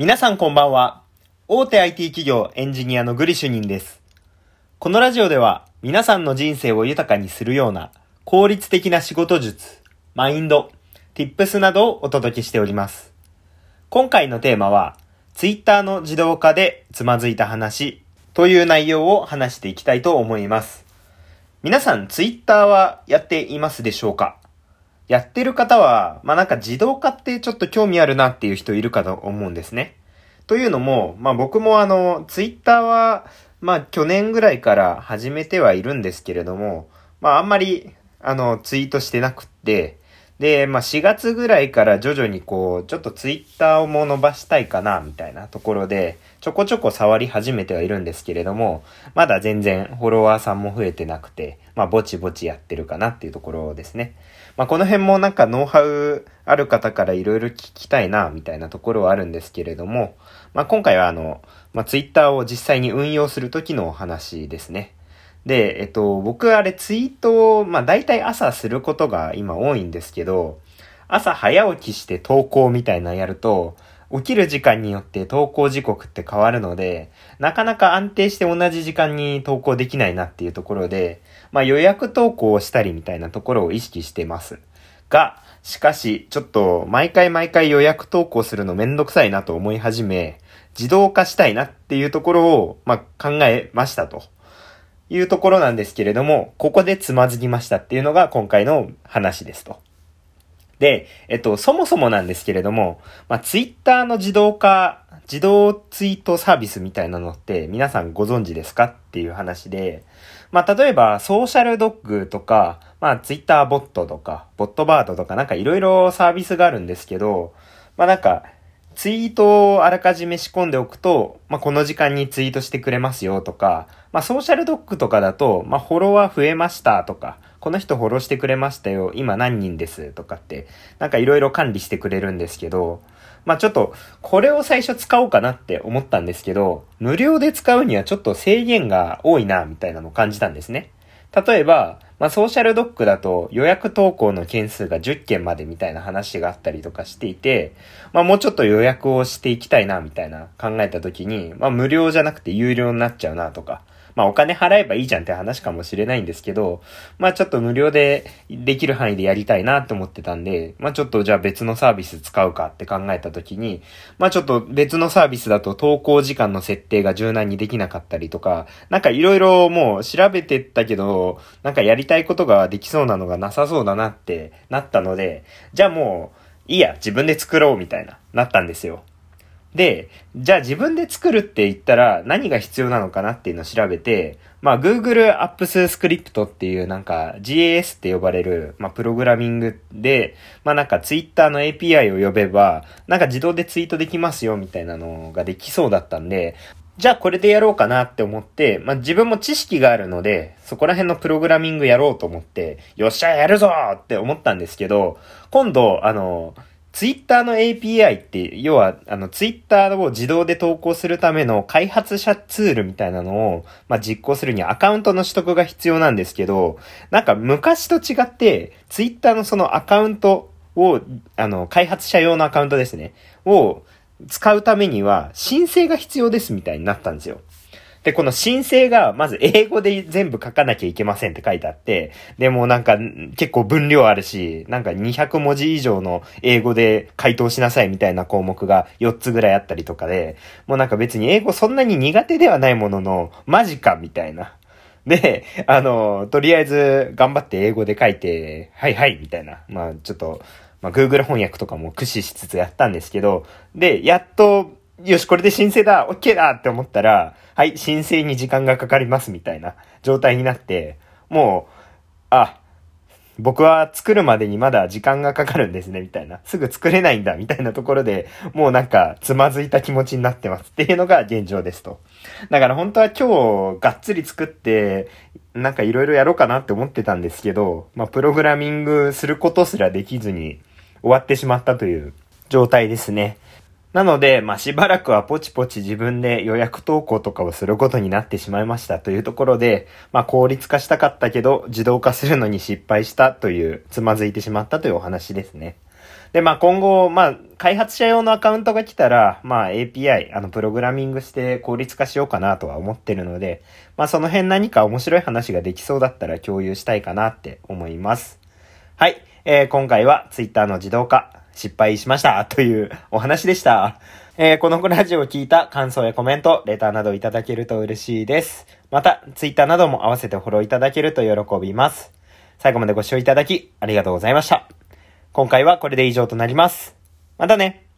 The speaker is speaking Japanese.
皆さんこんばんは。大手 IT 企業エンジニアのグリシュニンです。このラジオでは皆さんの人生を豊かにするような効率的な仕事術、マインド、tips などをお届けしております。今回のテーマは Twitter の自動化でつまずいた話という内容を話していきたいと思います。皆さん Twitter はやっていますでしょうか？やってる方は、まあなんか自動化ってちょっと興味あるなっていう人いるかと思うんですね。というのも、まあ僕もあの、ツイッターは、まあ去年ぐらいから始めてはいるんですけれども、まああんまり、あの、ツイートしてなくって、で、まあ4月ぐらいから徐々にこう、ちょっとツイッターをも伸ばしたいかな、みたいなところで、ちょこちょこ触り始めてはいるんですけれども、まだ全然フォロワーさんも増えてなくて、まあぼちぼちやってるかなっていうところですね。まあ、この辺もなんかノウハウある方からいろいろ聞きたいな、みたいなところはあるんですけれども、まあ、今回はあの、まあ、ツイッターを実際に運用するときのお話ですね。で、えっと、僕あれツイートを、まあ、大体朝することが今多いんですけど、朝早起きして投稿みたいなやると、起きる時間によって投稿時刻って変わるので、なかなか安定して同じ時間に投稿できないなっていうところで、まあ予約投稿をしたりみたいなところを意識してます。が、しかし、ちょっと毎回毎回予約投稿するのめんどくさいなと思い始め、自動化したいなっていうところを、まあ、考えましたと。いうところなんですけれども、ここでつまずきましたっていうのが今回の話ですと。で、えっと、そもそもなんですけれども、まあ、ツイッターの自動化、自動ツイートサービスみたいなのって皆さんご存知ですかっていう話で、まあ、例えばソーシャルドッグとか、まあ、ツイッターボットとか、ボットバードとかなんかいろいろサービスがあるんですけど、まあ、なんか、ツイートをあらかじめ仕込んでおくと、まあ、この時間にツイートしてくれますよとか、まあ、ソーシャルドッグとかだと、まあ、フォロワー増えましたとか、この人フォローしてくれましたよ、今何人ですとかって、なんかいろいろ管理してくれるんですけど、まあちょっと、これを最初使おうかなって思ったんですけど、無料で使うにはちょっと制限が多いな、みたいなのを感じたんですね。例えば、まあソーシャルドックだと予約投稿の件数が10件までみたいな話があったりとかしていて、まあもうちょっと予約をしていきたいな、みたいな考えた時に、まあ無料じゃなくて有料になっちゃうなとか、まあお金払えばいいじゃんって話かもしれないんですけど、まあちょっと無料でできる範囲でやりたいなって思ってたんで、まあちょっとじゃあ別のサービス使うかって考えた時に、まあちょっと別のサービスだと投稿時間の設定が柔軟にできなかったりとか、なんかいろいろもう調べてったけど、なんかやりたいことができそうなのがなさそうだなってなったので、じゃあもういいや、自分で作ろうみたいな、なったんですよ。で、じゃあ自分で作るって言ったら何が必要なのかなっていうのを調べて、まあ Google Apps Script っていうなんか GAS って呼ばれる、まあプログラミングで、まあなんか Twitter の API を呼べば、なんか自動でツイートできますよみたいなのができそうだったんで、じゃあこれでやろうかなって思って、まあ自分も知識があるので、そこら辺のプログラミングやろうと思って、よっしゃやるぞって思ったんですけど、今度、あの、ツイッターの API って、要は、あの、ツイッターを自動で投稿するための開発者ツールみたいなのを、まあ、実行するにはアカウントの取得が必要なんですけど、なんか昔と違って、ツイッターのそのアカウントを、あの、開発者用のアカウントですね、を使うためには申請が必要ですみたいになったんですよ。で、この申請が、まず英語で全部書かなきゃいけませんって書いてあって、でもなんか結構分量あるし、なんか200文字以上の英語で回答しなさいみたいな項目が4つぐらいあったりとかで、もうなんか別に英語そんなに苦手ではないものの、マジかみたいな。で、あの、とりあえず頑張って英語で書いて、はいはいみたいな。まあちょっと、まあ Google 翻訳とかも駆使しつつやったんですけど、で、やっとよし、これで申請だ !OK だって思ったら、はい、申請に時間がかかりますみたいな状態になって、もう、あ、僕は作るまでにまだ時間がかかるんですね、みたいな。すぐ作れないんだ、みたいなところで、もうなんか、つまずいた気持ちになってますっていうのが現状ですと。だから本当は今日、がっつり作って、なんかいろいろやろうかなって思ってたんですけど、まあ、プログラミングすることすらできずに終わってしまったという状態ですね。なので、まあ、しばらくはポチポチ自分で予約投稿とかをすることになってしまいましたというところで、まあ、効率化したかったけど、自動化するのに失敗したという、つまずいてしまったというお話ですね。で、まあ今後、まあ開発者用のアカウントが来たら、まあ API、あのプログラミングして効率化しようかなとは思ってるので、まあその辺何か面白い話ができそうだったら共有したいかなって思います。はい。えー、今回は Twitter の自動化、失敗しましたというお話でした。えー、このラジオを聞いた感想やコメント、レターなどいただけると嬉しいです。また、ツイッターなども合わせてフォローいただけると喜びます。最後までご視聴いただき、ありがとうございました。今回はこれで以上となります。またね